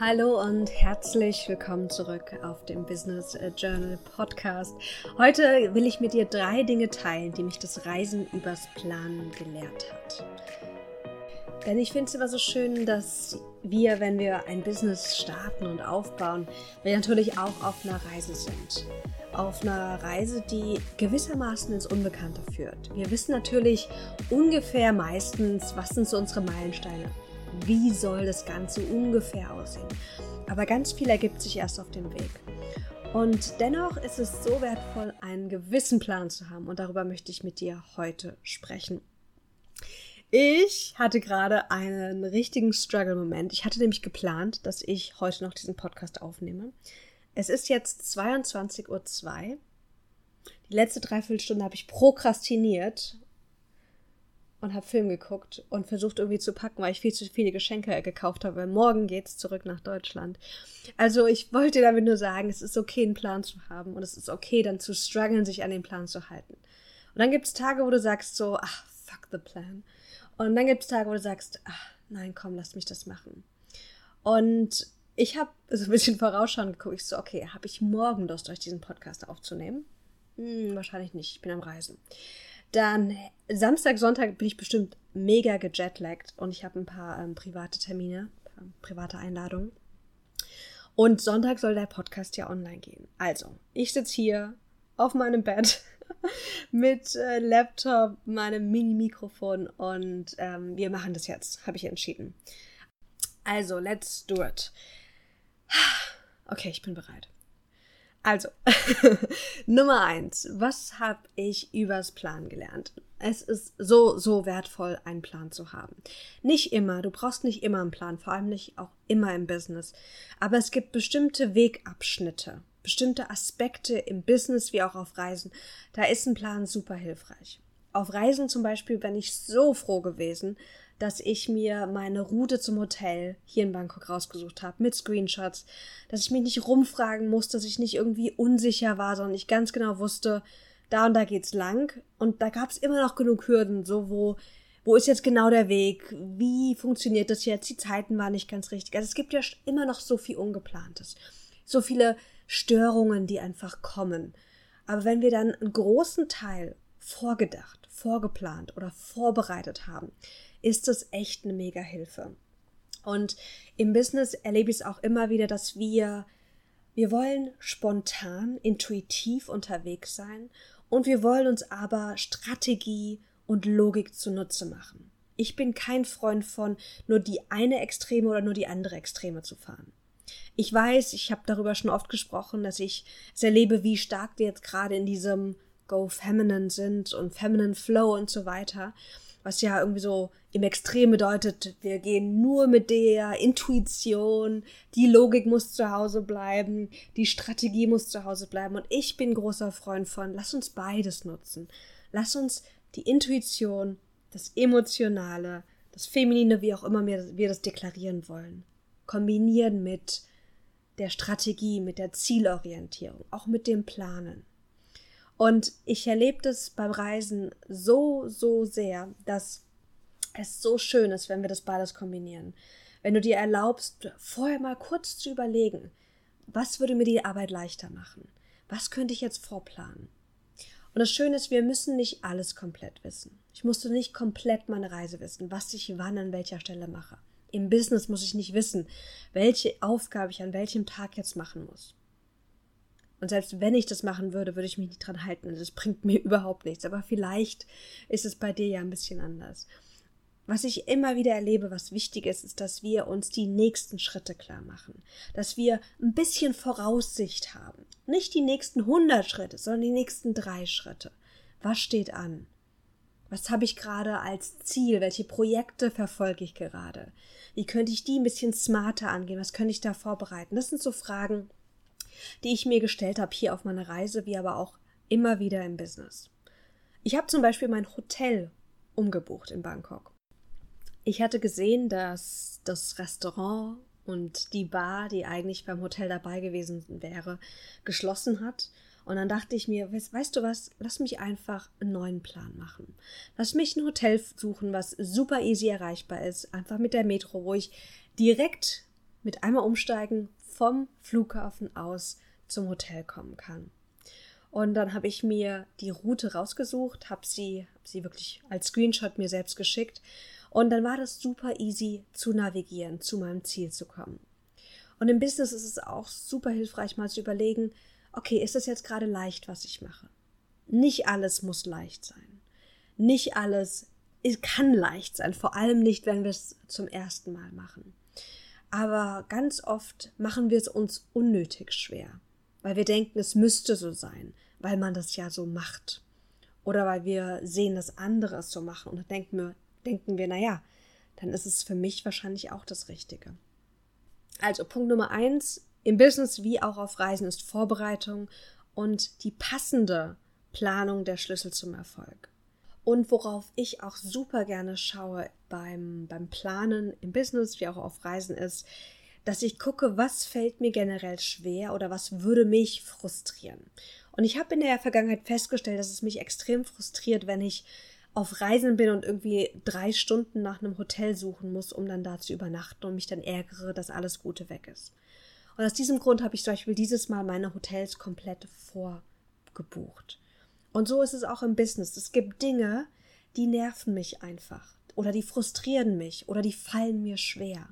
Hallo und herzlich willkommen zurück auf dem Business Journal Podcast. Heute will ich mit dir drei Dinge teilen, die mich das Reisen übers Planen gelehrt hat. Denn ich finde es immer so schön, dass wir, wenn wir ein Business starten und aufbauen, wir natürlich auch auf einer Reise sind. Auf einer Reise, die gewissermaßen ins Unbekannte führt. Wir wissen natürlich ungefähr meistens, was sind so unsere Meilensteine wie soll das Ganze ungefähr aussehen. Aber ganz viel ergibt sich erst auf dem Weg. Und dennoch ist es so wertvoll, einen gewissen Plan zu haben. Und darüber möchte ich mit dir heute sprechen. Ich hatte gerade einen richtigen Struggle-Moment. Ich hatte nämlich geplant, dass ich heute noch diesen Podcast aufnehme. Es ist jetzt 22.02 Uhr. Die letzte Dreiviertelstunde habe ich prokrastiniert und habe Film geguckt und versucht irgendwie zu packen, weil ich viel zu viele Geschenke gekauft habe. Weil morgen geht's zurück nach Deutschland. Also ich wollte damit nur sagen, es ist okay, einen Plan zu haben und es ist okay, dann zu strugglen, sich an den Plan zu halten. Und dann gibt's Tage, wo du sagst so, ach, fuck the plan. Und dann gibt's Tage, wo du sagst, ach, nein, komm, lass mich das machen. Und ich habe so ein bisschen vorausschauend geguckt. Ich so, okay, habe ich morgen Lust, euch diesen Podcast aufzunehmen? Hm, wahrscheinlich nicht. Ich bin am Reisen. Dann Samstag, Sonntag bin ich bestimmt mega gejetlaggt und ich habe ein paar ähm, private Termine, private Einladungen. Und Sonntag soll der Podcast ja online gehen. Also, ich sitze hier auf meinem Bett mit äh, Laptop, meinem Mini-Mikrofon und ähm, wir machen das jetzt, habe ich entschieden. Also, let's do it. Okay, ich bin bereit. Also, Nummer eins. Was habe ich übers Plan gelernt? Es ist so, so wertvoll, einen Plan zu haben. Nicht immer, du brauchst nicht immer einen Plan, vor allem nicht auch immer im Business. Aber es gibt bestimmte Wegabschnitte, bestimmte Aspekte im Business wie auch auf Reisen. Da ist ein Plan super hilfreich. Auf Reisen zum Beispiel bin ich so froh gewesen, dass ich mir meine Route zum Hotel hier in Bangkok rausgesucht habe mit Screenshots, dass ich mich nicht rumfragen musste, dass ich nicht irgendwie unsicher war, sondern ich ganz genau wusste, da und da geht's lang und da gab es immer noch genug Hürden, so wo wo ist jetzt genau der Weg? Wie funktioniert das jetzt? Die Zeiten waren nicht ganz richtig. Also es gibt ja immer noch so viel Ungeplantes. So viele Störungen, die einfach kommen. Aber wenn wir dann einen großen Teil vorgedacht, vorgeplant oder vorbereitet haben, ist es echt eine mega Hilfe. Und im Business erlebe ich es auch immer wieder, dass wir, wir wollen spontan, intuitiv unterwegs sein und wir wollen uns aber Strategie und Logik zunutze machen. Ich bin kein Freund von nur die eine Extreme oder nur die andere Extreme zu fahren. Ich weiß, ich habe darüber schon oft gesprochen, dass ich es erlebe, wie stark wir jetzt gerade in diesem Go Feminine sind und Feminine Flow und so weiter was ja irgendwie so im Extrem bedeutet, wir gehen nur mit der Intuition, die Logik muss zu Hause bleiben, die Strategie muss zu Hause bleiben. Und ich bin großer Freund von, lass uns beides nutzen. Lass uns die Intuition, das Emotionale, das Feminine, wie auch immer wir, das deklarieren wollen, kombinieren mit der Strategie, mit der Zielorientierung, auch mit dem Planen. Und ich erlebe das beim Reisen so, so sehr, dass es so schön ist, wenn wir das beides kombinieren. Wenn du dir erlaubst, vorher mal kurz zu überlegen, was würde mir die Arbeit leichter machen? Was könnte ich jetzt vorplanen? Und das Schöne ist, wir müssen nicht alles komplett wissen. Ich musste nicht komplett meine Reise wissen, was ich wann an welcher Stelle mache. Im Business muss ich nicht wissen, welche Aufgabe ich an welchem Tag jetzt machen muss. Und selbst wenn ich das machen würde, würde ich mich nicht dran halten. Das bringt mir überhaupt nichts. Aber vielleicht ist es bei dir ja ein bisschen anders. Was ich immer wieder erlebe, was wichtig ist, ist, dass wir uns die nächsten Schritte klar machen. Dass wir ein bisschen Voraussicht haben. Nicht die nächsten 100 Schritte, sondern die nächsten drei Schritte. Was steht an? Was habe ich gerade als Ziel? Welche Projekte verfolge ich gerade? Wie könnte ich die ein bisschen smarter angehen? Was könnte ich da vorbereiten? Das sind so Fragen, die ich mir gestellt habe hier auf meiner Reise, wie aber auch immer wieder im Business. Ich habe zum Beispiel mein Hotel umgebucht in Bangkok. Ich hatte gesehen, dass das Restaurant und die Bar, die eigentlich beim Hotel dabei gewesen wäre, geschlossen hat. Und dann dachte ich mir, weißt, weißt, du was, lass mich einfach einen neuen Plan machen. Lass mich ein Hotel suchen, was super easy erreichbar ist, einfach mit der Metro, wo ich direkt mit einmal umsteigen vom Flughafen aus zum Hotel kommen kann. Und dann habe ich mir die Route rausgesucht, habe sie, hab sie wirklich als Screenshot mir selbst geschickt. Und dann war das super easy zu navigieren, zu meinem Ziel zu kommen. Und im Business ist es auch super hilfreich, mal zu überlegen, okay, ist das jetzt gerade leicht, was ich mache? Nicht alles muss leicht sein. Nicht alles kann leicht sein, vor allem nicht, wenn wir es zum ersten Mal machen. Aber ganz oft machen wir es uns unnötig schwer, weil wir denken, es müsste so sein, weil man das ja so macht. Oder weil wir sehen, dass andere es so machen und dann denken wir, denken wir, naja, dann ist es für mich wahrscheinlich auch das Richtige. Also Punkt Nummer eins im Business wie auch auf Reisen ist Vorbereitung und die passende Planung der Schlüssel zum Erfolg. Und worauf ich auch super gerne schaue beim, beim Planen im Business wie auch auf Reisen ist, dass ich gucke, was fällt mir generell schwer oder was würde mich frustrieren. Und ich habe in der Vergangenheit festgestellt, dass es mich extrem frustriert, wenn ich auf Reisen bin und irgendwie drei Stunden nach einem Hotel suchen muss, um dann da zu übernachten und mich dann ärgere, dass alles Gute weg ist. Und aus diesem Grund habe ich zum Beispiel dieses Mal meine Hotels komplett vorgebucht. Und so ist es auch im Business. Es gibt Dinge, die nerven mich einfach oder die frustrieren mich oder die fallen mir schwer.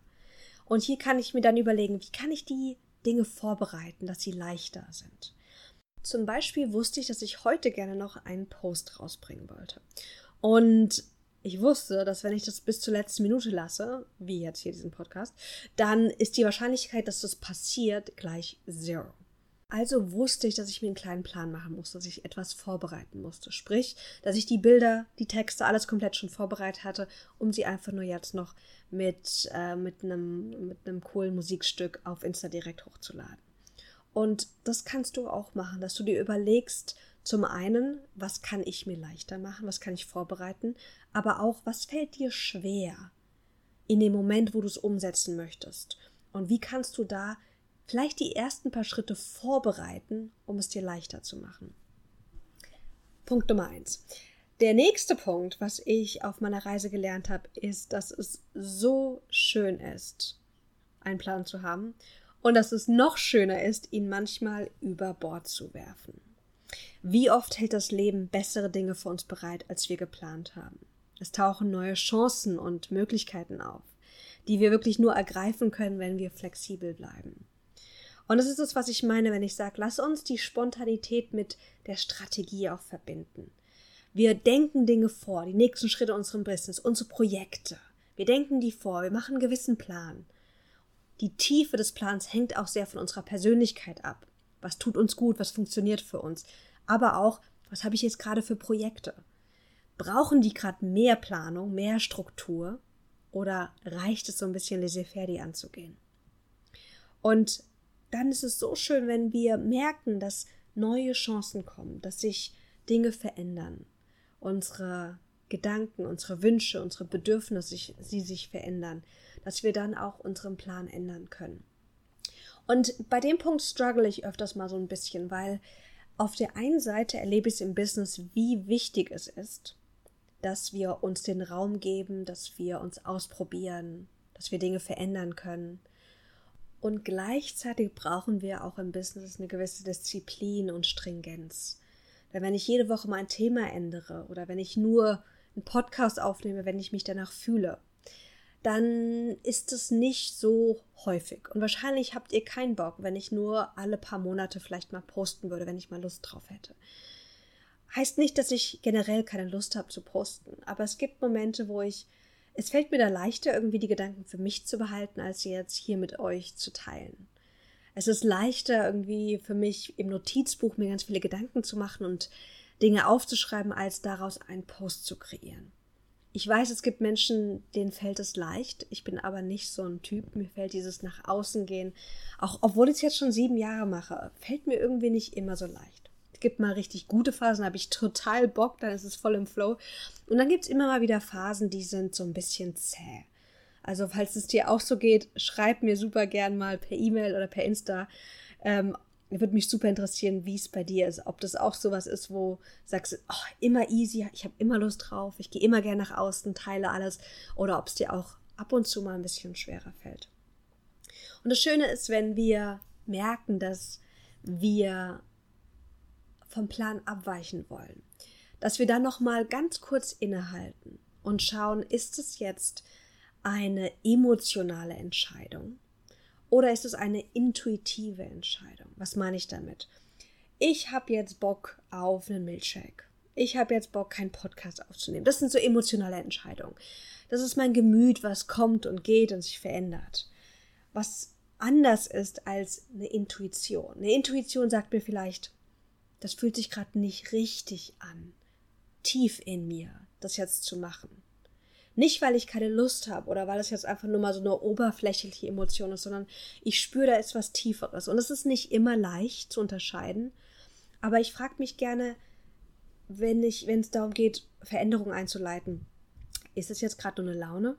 Und hier kann ich mir dann überlegen, wie kann ich die Dinge vorbereiten, dass sie leichter sind. Zum Beispiel wusste ich, dass ich heute gerne noch einen Post rausbringen wollte. Und ich wusste, dass wenn ich das bis zur letzten Minute lasse, wie jetzt hier diesen Podcast, dann ist die Wahrscheinlichkeit, dass das passiert, gleich zero. Also wusste ich, dass ich mir einen kleinen Plan machen musste, dass ich etwas vorbereiten musste. Sprich, dass ich die Bilder, die Texte, alles komplett schon vorbereitet hatte, um sie einfach nur jetzt noch mit, äh, mit, einem, mit einem coolen Musikstück auf Insta direkt hochzuladen. Und das kannst du auch machen, dass du dir überlegst, zum einen, was kann ich mir leichter machen, was kann ich vorbereiten, aber auch, was fällt dir schwer in dem Moment, wo du es umsetzen möchtest. Und wie kannst du da vielleicht die ersten paar Schritte vorbereiten, um es dir leichter zu machen. Punkt Nummer eins. Der nächste Punkt, was ich auf meiner Reise gelernt habe, ist, dass es so schön ist, einen Plan zu haben und dass es noch schöner ist, ihn manchmal über Bord zu werfen. Wie oft hält das Leben bessere Dinge für uns bereit, als wir geplant haben? Es tauchen neue Chancen und Möglichkeiten auf, die wir wirklich nur ergreifen können, wenn wir flexibel bleiben. Und das ist es, was ich meine, wenn ich sage, lass uns die Spontanität mit der Strategie auch verbinden. Wir denken Dinge vor, die nächsten Schritte unserem Business, unsere Projekte. Wir denken die vor, wir machen einen gewissen Plan. Die Tiefe des Plans hängt auch sehr von unserer Persönlichkeit ab. Was tut uns gut, was funktioniert für uns. Aber auch, was habe ich jetzt gerade für Projekte? Brauchen die gerade mehr Planung, mehr Struktur? Oder reicht es so ein bisschen laissez-faire anzugehen? Und dann ist es so schön, wenn wir merken, dass neue Chancen kommen, dass sich Dinge verändern. Unsere Gedanken, unsere Wünsche, unsere Bedürfnisse, sie sich verändern, dass wir dann auch unseren Plan ändern können. Und bei dem Punkt struggle ich öfters mal so ein bisschen, weil auf der einen Seite erlebe ich es im Business, wie wichtig es ist, dass wir uns den Raum geben, dass wir uns ausprobieren, dass wir Dinge verändern können, und gleichzeitig brauchen wir auch im Business eine gewisse Disziplin und Stringenz. Denn wenn ich jede Woche mein Thema ändere oder wenn ich nur einen Podcast aufnehme, wenn ich mich danach fühle, dann ist es nicht so häufig. Und wahrscheinlich habt ihr keinen Bock, wenn ich nur alle paar Monate vielleicht mal posten würde, wenn ich mal Lust drauf hätte. Heißt nicht, dass ich generell keine Lust habe zu posten, aber es gibt Momente, wo ich es fällt mir da leichter, irgendwie die Gedanken für mich zu behalten, als sie jetzt hier mit euch zu teilen. Es ist leichter, irgendwie für mich im Notizbuch mir ganz viele Gedanken zu machen und Dinge aufzuschreiben, als daraus einen Post zu kreieren. Ich weiß, es gibt Menschen, denen fällt es leicht. Ich bin aber nicht so ein Typ. Mir fällt dieses nach außen gehen, auch obwohl ich es jetzt schon sieben Jahre mache, fällt mir irgendwie nicht immer so leicht. Gibt mal richtig gute Phasen, habe ich total Bock, dann ist es voll im Flow. Und dann gibt es immer mal wieder Phasen, die sind so ein bisschen zäh. Also, falls es dir auch so geht, schreib mir super gern mal per E-Mail oder per Insta. Ähm, würde mich super interessieren, wie es bei dir ist. Ob das auch sowas ist, wo sagst, oh, immer easy, ich habe immer Lust drauf, ich gehe immer gern nach außen, teile alles. Oder ob es dir auch ab und zu mal ein bisschen schwerer fällt. Und das Schöne ist, wenn wir merken, dass wir vom Plan abweichen wollen, dass wir dann noch mal ganz kurz innehalten und schauen, ist es jetzt eine emotionale Entscheidung oder ist es eine intuitive Entscheidung? Was meine ich damit? Ich habe jetzt Bock auf einen Milkshake. Ich habe jetzt Bock, keinen Podcast aufzunehmen. Das sind so emotionale Entscheidungen. Das ist mein Gemüt, was kommt und geht und sich verändert. Was anders ist als eine Intuition. Eine Intuition sagt mir vielleicht, das fühlt sich gerade nicht richtig an, tief in mir, das jetzt zu machen. Nicht, weil ich keine Lust habe oder weil es jetzt einfach nur mal so eine oberflächliche Emotion ist, sondern ich spüre, da ist was Tieferes. Und es ist nicht immer leicht zu unterscheiden. Aber ich frage mich gerne, wenn ich, wenn es darum geht, Veränderungen einzuleiten, ist es jetzt gerade nur eine Laune?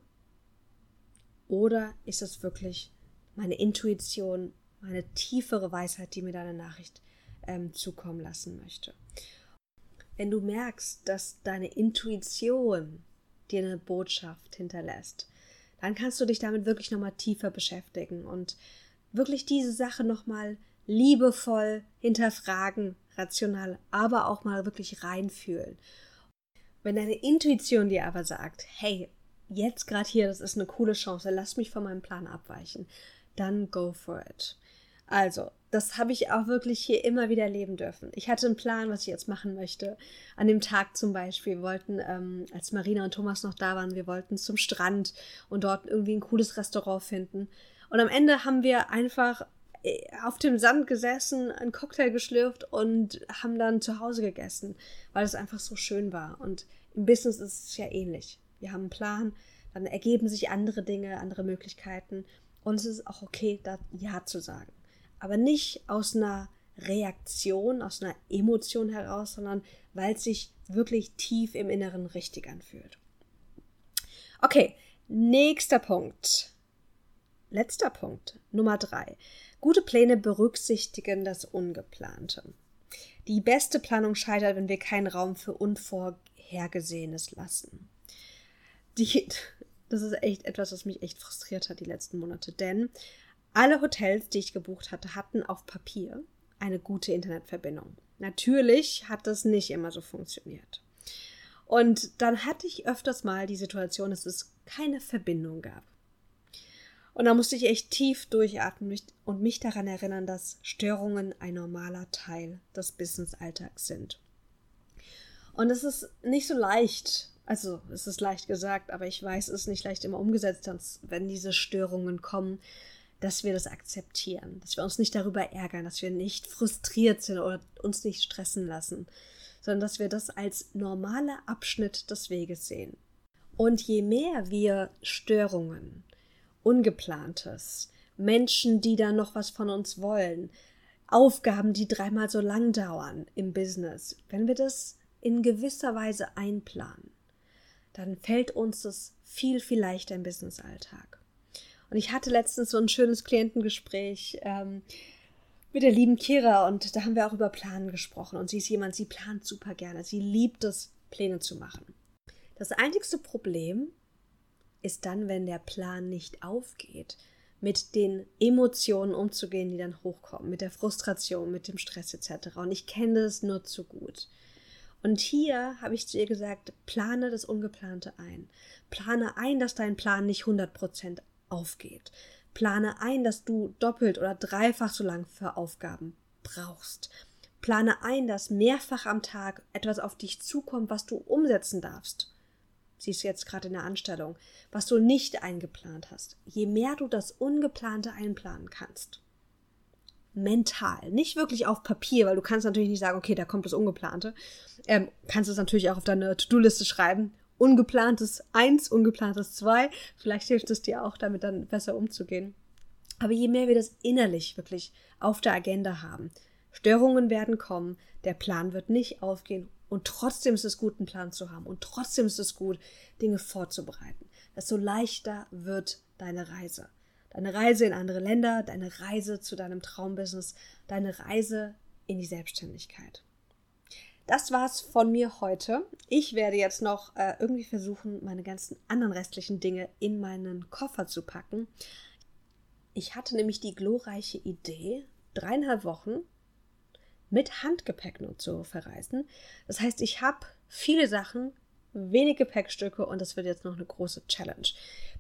Oder ist es wirklich meine Intuition, meine tiefere Weisheit, die mir deine Nachricht ähm, zukommen lassen möchte? Wenn du merkst, dass deine Intuition dir eine Botschaft hinterlässt, dann kannst du dich damit wirklich nochmal tiefer beschäftigen und wirklich diese Sache nochmal liebevoll hinterfragen, rational, aber auch mal wirklich reinfühlen. Wenn deine Intuition dir aber sagt, hey, jetzt gerade hier, das ist eine coole Chance, lass mich von meinem Plan abweichen, dann go for it. Also, das habe ich auch wirklich hier immer wieder erleben dürfen. Ich hatte einen Plan, was ich jetzt machen möchte. An dem Tag zum Beispiel, wir wollten, ähm, als Marina und Thomas noch da waren, wir wollten zum Strand und dort irgendwie ein cooles Restaurant finden. Und am Ende haben wir einfach äh, auf dem Sand gesessen, einen Cocktail geschlürft und haben dann zu Hause gegessen, weil es einfach so schön war. Und im Business ist es ja ähnlich. Wir haben einen Plan, dann ergeben sich andere Dinge, andere Möglichkeiten und es ist auch okay, da Ja zu sagen aber nicht aus einer Reaktion, aus einer Emotion heraus, sondern weil es sich wirklich tief im Inneren richtig anfühlt. Okay, nächster Punkt. Letzter Punkt, Nummer drei. Gute Pläne berücksichtigen das Ungeplante. Die beste Planung scheitert, wenn wir keinen Raum für Unvorhergesehenes lassen. Die, das ist echt etwas, was mich echt frustriert hat die letzten Monate, denn alle Hotels, die ich gebucht hatte, hatten auf Papier eine gute Internetverbindung. Natürlich hat das nicht immer so funktioniert. Und dann hatte ich öfters mal die Situation, dass es keine Verbindung gab. Und da musste ich echt tief durchatmen und mich daran erinnern, dass Störungen ein normaler Teil des Business-Alltags sind. Und es ist nicht so leicht, also es ist leicht gesagt, aber ich weiß, es ist nicht leicht immer umgesetzt, wenn diese Störungen kommen, dass wir das akzeptieren, dass wir uns nicht darüber ärgern, dass wir nicht frustriert sind oder uns nicht stressen lassen, sondern dass wir das als normaler Abschnitt des Weges sehen. Und je mehr wir Störungen, Ungeplantes, Menschen, die da noch was von uns wollen, Aufgaben, die dreimal so lang dauern im Business, wenn wir das in gewisser Weise einplanen, dann fällt uns das viel, viel leichter im Business-Alltag. Und ich hatte letztens so ein schönes Klientengespräch ähm, mit der lieben Kira und da haben wir auch über Planen gesprochen. Und sie ist jemand, sie plant super gerne. Sie liebt es, Pläne zu machen. Das einzigste Problem ist dann, wenn der Plan nicht aufgeht, mit den Emotionen umzugehen, die dann hochkommen, mit der Frustration, mit dem Stress etc. Und ich kenne das nur zu gut. Und hier habe ich zu ihr gesagt, plane das Ungeplante ein. Plane ein, dass dein Plan nicht 100% aufgeht. Plane ein, dass du doppelt oder dreifach so lang für Aufgaben brauchst. Plane ein, dass mehrfach am Tag etwas auf dich zukommt, was du umsetzen darfst. Siehst du jetzt gerade in der Anstellung, was du nicht eingeplant hast. Je mehr du das Ungeplante einplanen kannst, mental, nicht wirklich auf Papier, weil du kannst natürlich nicht sagen, okay, da kommt das Ungeplante. Ähm, kannst es natürlich auch auf deine To-Do-Liste schreiben ungeplantes Eins, ungeplantes Zwei. Vielleicht hilft es dir auch, damit dann besser umzugehen. Aber je mehr wir das innerlich wirklich auf der Agenda haben, Störungen werden kommen, der Plan wird nicht aufgehen und trotzdem ist es gut, einen Plan zu haben und trotzdem ist es gut, Dinge vorzubereiten. Desto leichter wird deine Reise. Deine Reise in andere Länder, deine Reise zu deinem Traumbusiness, deine Reise in die Selbstständigkeit. Das war's von mir heute. Ich werde jetzt noch äh, irgendwie versuchen, meine ganzen anderen restlichen Dinge in meinen Koffer zu packen. Ich hatte nämlich die glorreiche Idee, dreieinhalb Wochen mit Handgepäck nur zu verreisen. Das heißt, ich habe viele Sachen, wenig Gepäckstücke und das wird jetzt noch eine große Challenge.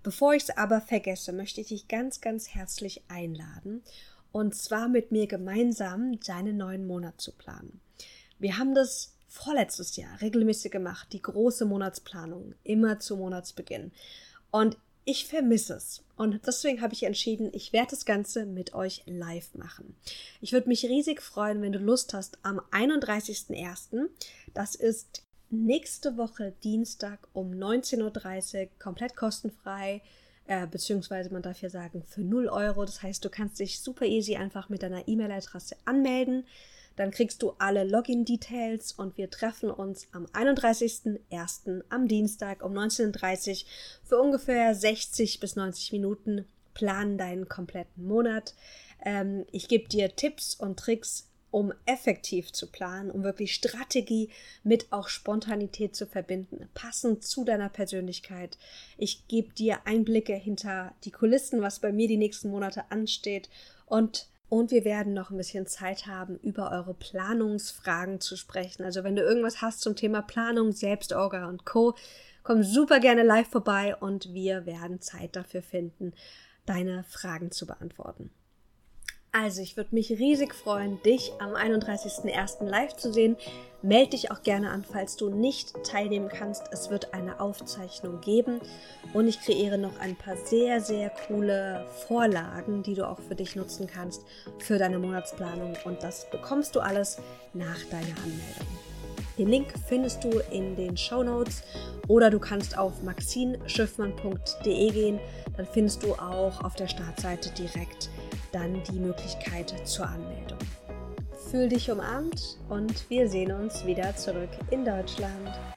Bevor ich es aber vergesse, möchte ich dich ganz, ganz herzlich einladen und zwar mit mir gemeinsam deinen neuen Monat zu planen. Wir haben das vorletztes Jahr regelmäßig gemacht, die große Monatsplanung, immer zu Monatsbeginn. Und ich vermisse es. Und deswegen habe ich entschieden, ich werde das Ganze mit euch live machen. Ich würde mich riesig freuen, wenn du Lust hast, am 31.01., das ist nächste Woche Dienstag um 19.30 Uhr, komplett kostenfrei, äh, beziehungsweise man darf ja sagen für 0 Euro. Das heißt, du kannst dich super easy einfach mit deiner E-Mail-Adresse anmelden. Dann kriegst du alle Login-Details und wir treffen uns am 31.01. am Dienstag um 19.30 Uhr für ungefähr 60 bis 90 Minuten. Planen deinen kompletten Monat. Ähm, ich gebe dir Tipps und Tricks, um effektiv zu planen, um wirklich Strategie mit auch Spontanität zu verbinden, passend zu deiner Persönlichkeit. Ich gebe dir Einblicke hinter die Kulissen, was bei mir die nächsten Monate ansteht und und wir werden noch ein bisschen Zeit haben, über eure Planungsfragen zu sprechen. Also wenn du irgendwas hast zum Thema Planung, Selbstorga und Co., komm super gerne live vorbei und wir werden Zeit dafür finden, deine Fragen zu beantworten. Also, ich würde mich riesig freuen, dich am 31.01. live zu sehen. Meld dich auch gerne an, falls du nicht teilnehmen kannst. Es wird eine Aufzeichnung geben und ich kreiere noch ein paar sehr, sehr coole Vorlagen, die du auch für dich nutzen kannst für deine Monatsplanung. Und das bekommst du alles nach deiner Anmeldung. Den Link findest du in den Show Notes oder du kannst auf maxinschiffmann.de gehen. Dann findest du auch auf der Startseite direkt dann die Möglichkeit zur Anmeldung. Fühl dich umarmt und wir sehen uns wieder zurück in Deutschland.